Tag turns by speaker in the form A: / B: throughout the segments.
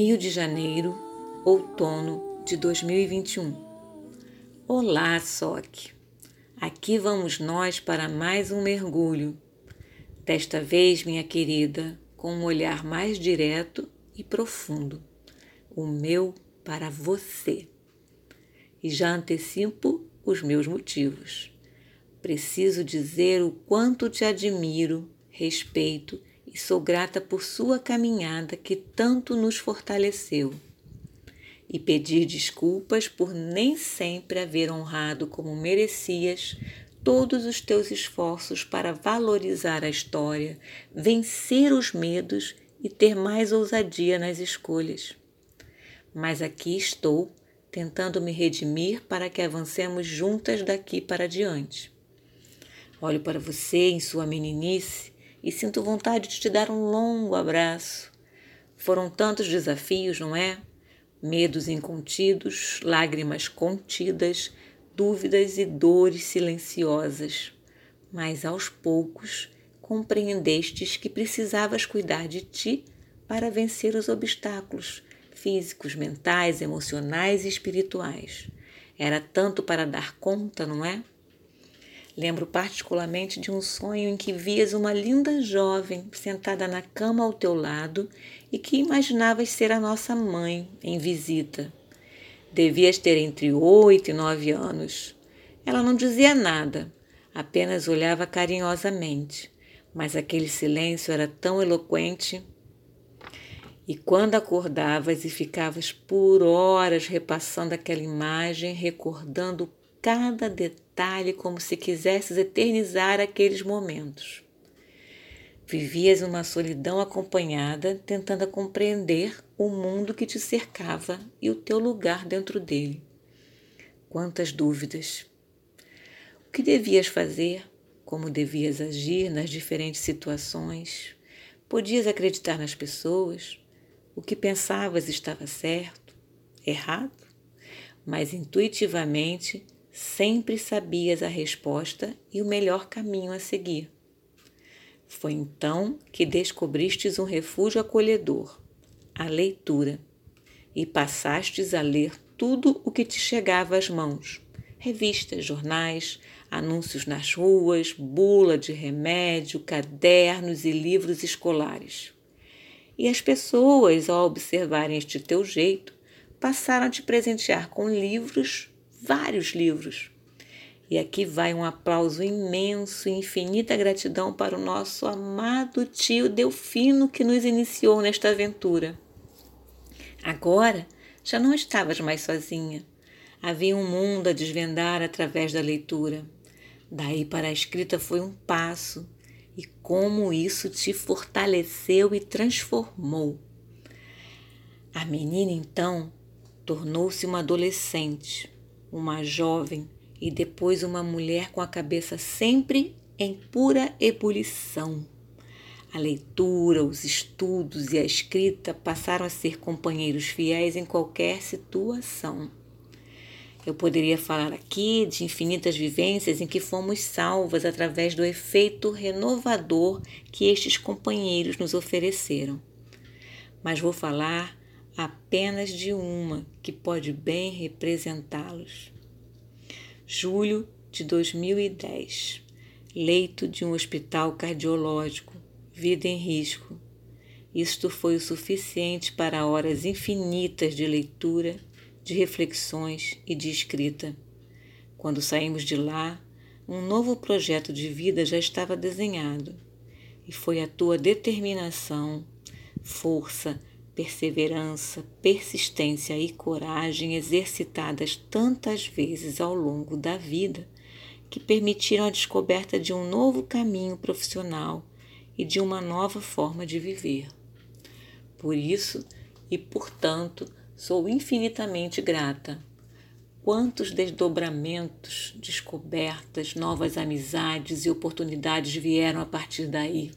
A: Rio de Janeiro, outono de 2021. Olá, SOC! Aqui vamos nós para mais um mergulho. Desta vez, minha querida, com um olhar mais direto e profundo. O meu para você. E já antecipo os meus motivos. Preciso dizer o quanto te admiro, respeito e sou grata por sua caminhada que tanto nos fortaleceu. E pedir desculpas por nem sempre haver honrado como merecias todos os teus esforços para valorizar a história, vencer os medos e ter mais ousadia nas escolhas. Mas aqui estou, tentando me redimir para que avancemos juntas daqui para diante. Olho para você em sua meninice e sinto vontade de te dar um longo abraço. Foram tantos desafios, não é? Medos incontidos, lágrimas contidas, dúvidas e dores silenciosas. Mas aos poucos compreendestes que precisavas cuidar de ti para vencer os obstáculos físicos, mentais, emocionais e espirituais. Era tanto para dar conta, não é? Lembro particularmente de um sonho em que vias uma linda jovem sentada na cama ao teu lado e que imaginavas ser a nossa mãe em visita. Devias ter entre oito e nove anos. Ela não dizia nada, apenas olhava carinhosamente, mas aquele silêncio era tão eloquente. E quando acordavas e ficavas por horas repassando aquela imagem, recordando cada detalhe como se quisesses eternizar aqueles momentos. Vivias uma solidão acompanhada, tentando compreender o mundo que te cercava e o teu lugar dentro dele. Quantas dúvidas! O que devias fazer? Como devias agir nas diferentes situações? Podias acreditar nas pessoas? O que pensavas estava certo? Errado? Mas intuitivamente sempre sabias a resposta e o melhor caminho a seguir. Foi então que descobristes um refúgio acolhedor, a leitura, e passastes a ler tudo o que te chegava às mãos: revistas, jornais, anúncios nas ruas, bula de remédio, cadernos e livros escolares. E as pessoas, ao observarem este teu jeito, passaram a te presentear com livros vários livros. E aqui vai um aplauso imenso e infinita gratidão para o nosso amado tio Delfino que nos iniciou nesta aventura. Agora já não estavas mais sozinha. Havia um mundo a desvendar através da leitura. Daí para a escrita foi um passo, e como isso te fortaleceu e transformou. A menina então tornou-se uma adolescente uma jovem e depois uma mulher com a cabeça sempre em pura ebulição. A leitura, os estudos e a escrita passaram a ser companheiros fiéis em qualquer situação. Eu poderia falar aqui de infinitas vivências em que fomos salvas através do efeito renovador que estes companheiros nos ofereceram. Mas vou falar apenas de uma que pode bem representá-los. Julho de 2010. Leito de um hospital cardiológico, vida em risco. Isto foi o suficiente para horas infinitas de leitura, de reflexões e de escrita. Quando saímos de lá, um novo projeto de vida já estava desenhado. E foi a tua determinação, força, perseverança, persistência e coragem exercitadas tantas vezes ao longo da vida que permitiram a descoberta de um novo caminho profissional e de uma nova forma de viver. Por isso, e, portanto, sou infinitamente grata. Quantos desdobramentos, descobertas, novas amizades e oportunidades vieram a partir daí?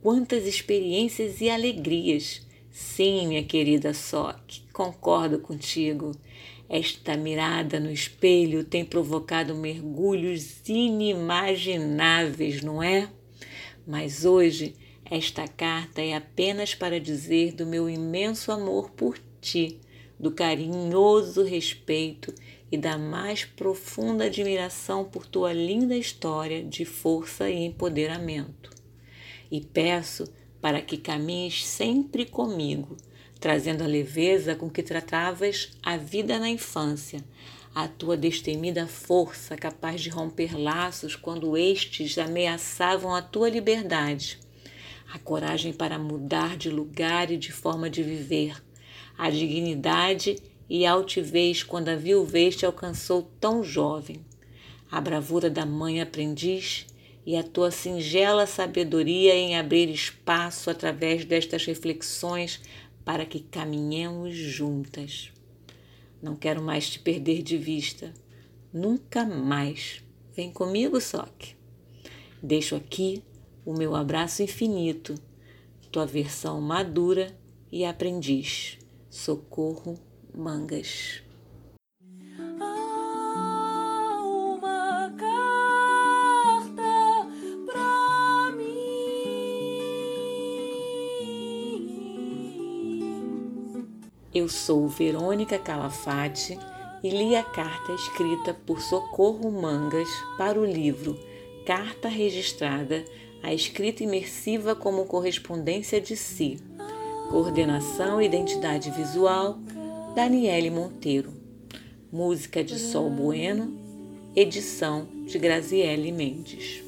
A: Quantas experiências e alegrias! Sim, minha querida Sock, concordo contigo. Esta mirada no espelho tem provocado mergulhos inimagináveis, não é? Mas hoje esta carta é apenas para dizer do meu imenso amor por ti, do carinhoso respeito e da mais profunda admiração por tua linda história de força e empoderamento. E peço para que caminhes sempre comigo, trazendo a leveza com que tratavas a vida na infância, a tua destemida força capaz de romper laços quando estes ameaçavam a tua liberdade a coragem para mudar de lugar e de forma de viver, a dignidade e altivez quando a viuvez te alcançou tão jovem, a bravura da mãe aprendiz e a tua singela sabedoria em abrir espaço através destas reflexões para que caminhemos juntas. Não quero mais te perder de vista. Nunca mais. Vem comigo, Soque. Deixo aqui o meu abraço infinito, tua versão madura e aprendiz. Socorro Mangas. Eu sou Verônica Calafate e li a carta escrita por Socorro Mangas para o livro Carta Registrada a escrita imersiva como correspondência de si. Coordenação e identidade visual, Daniele Monteiro. Música de Sol Bueno, edição de Graziele Mendes.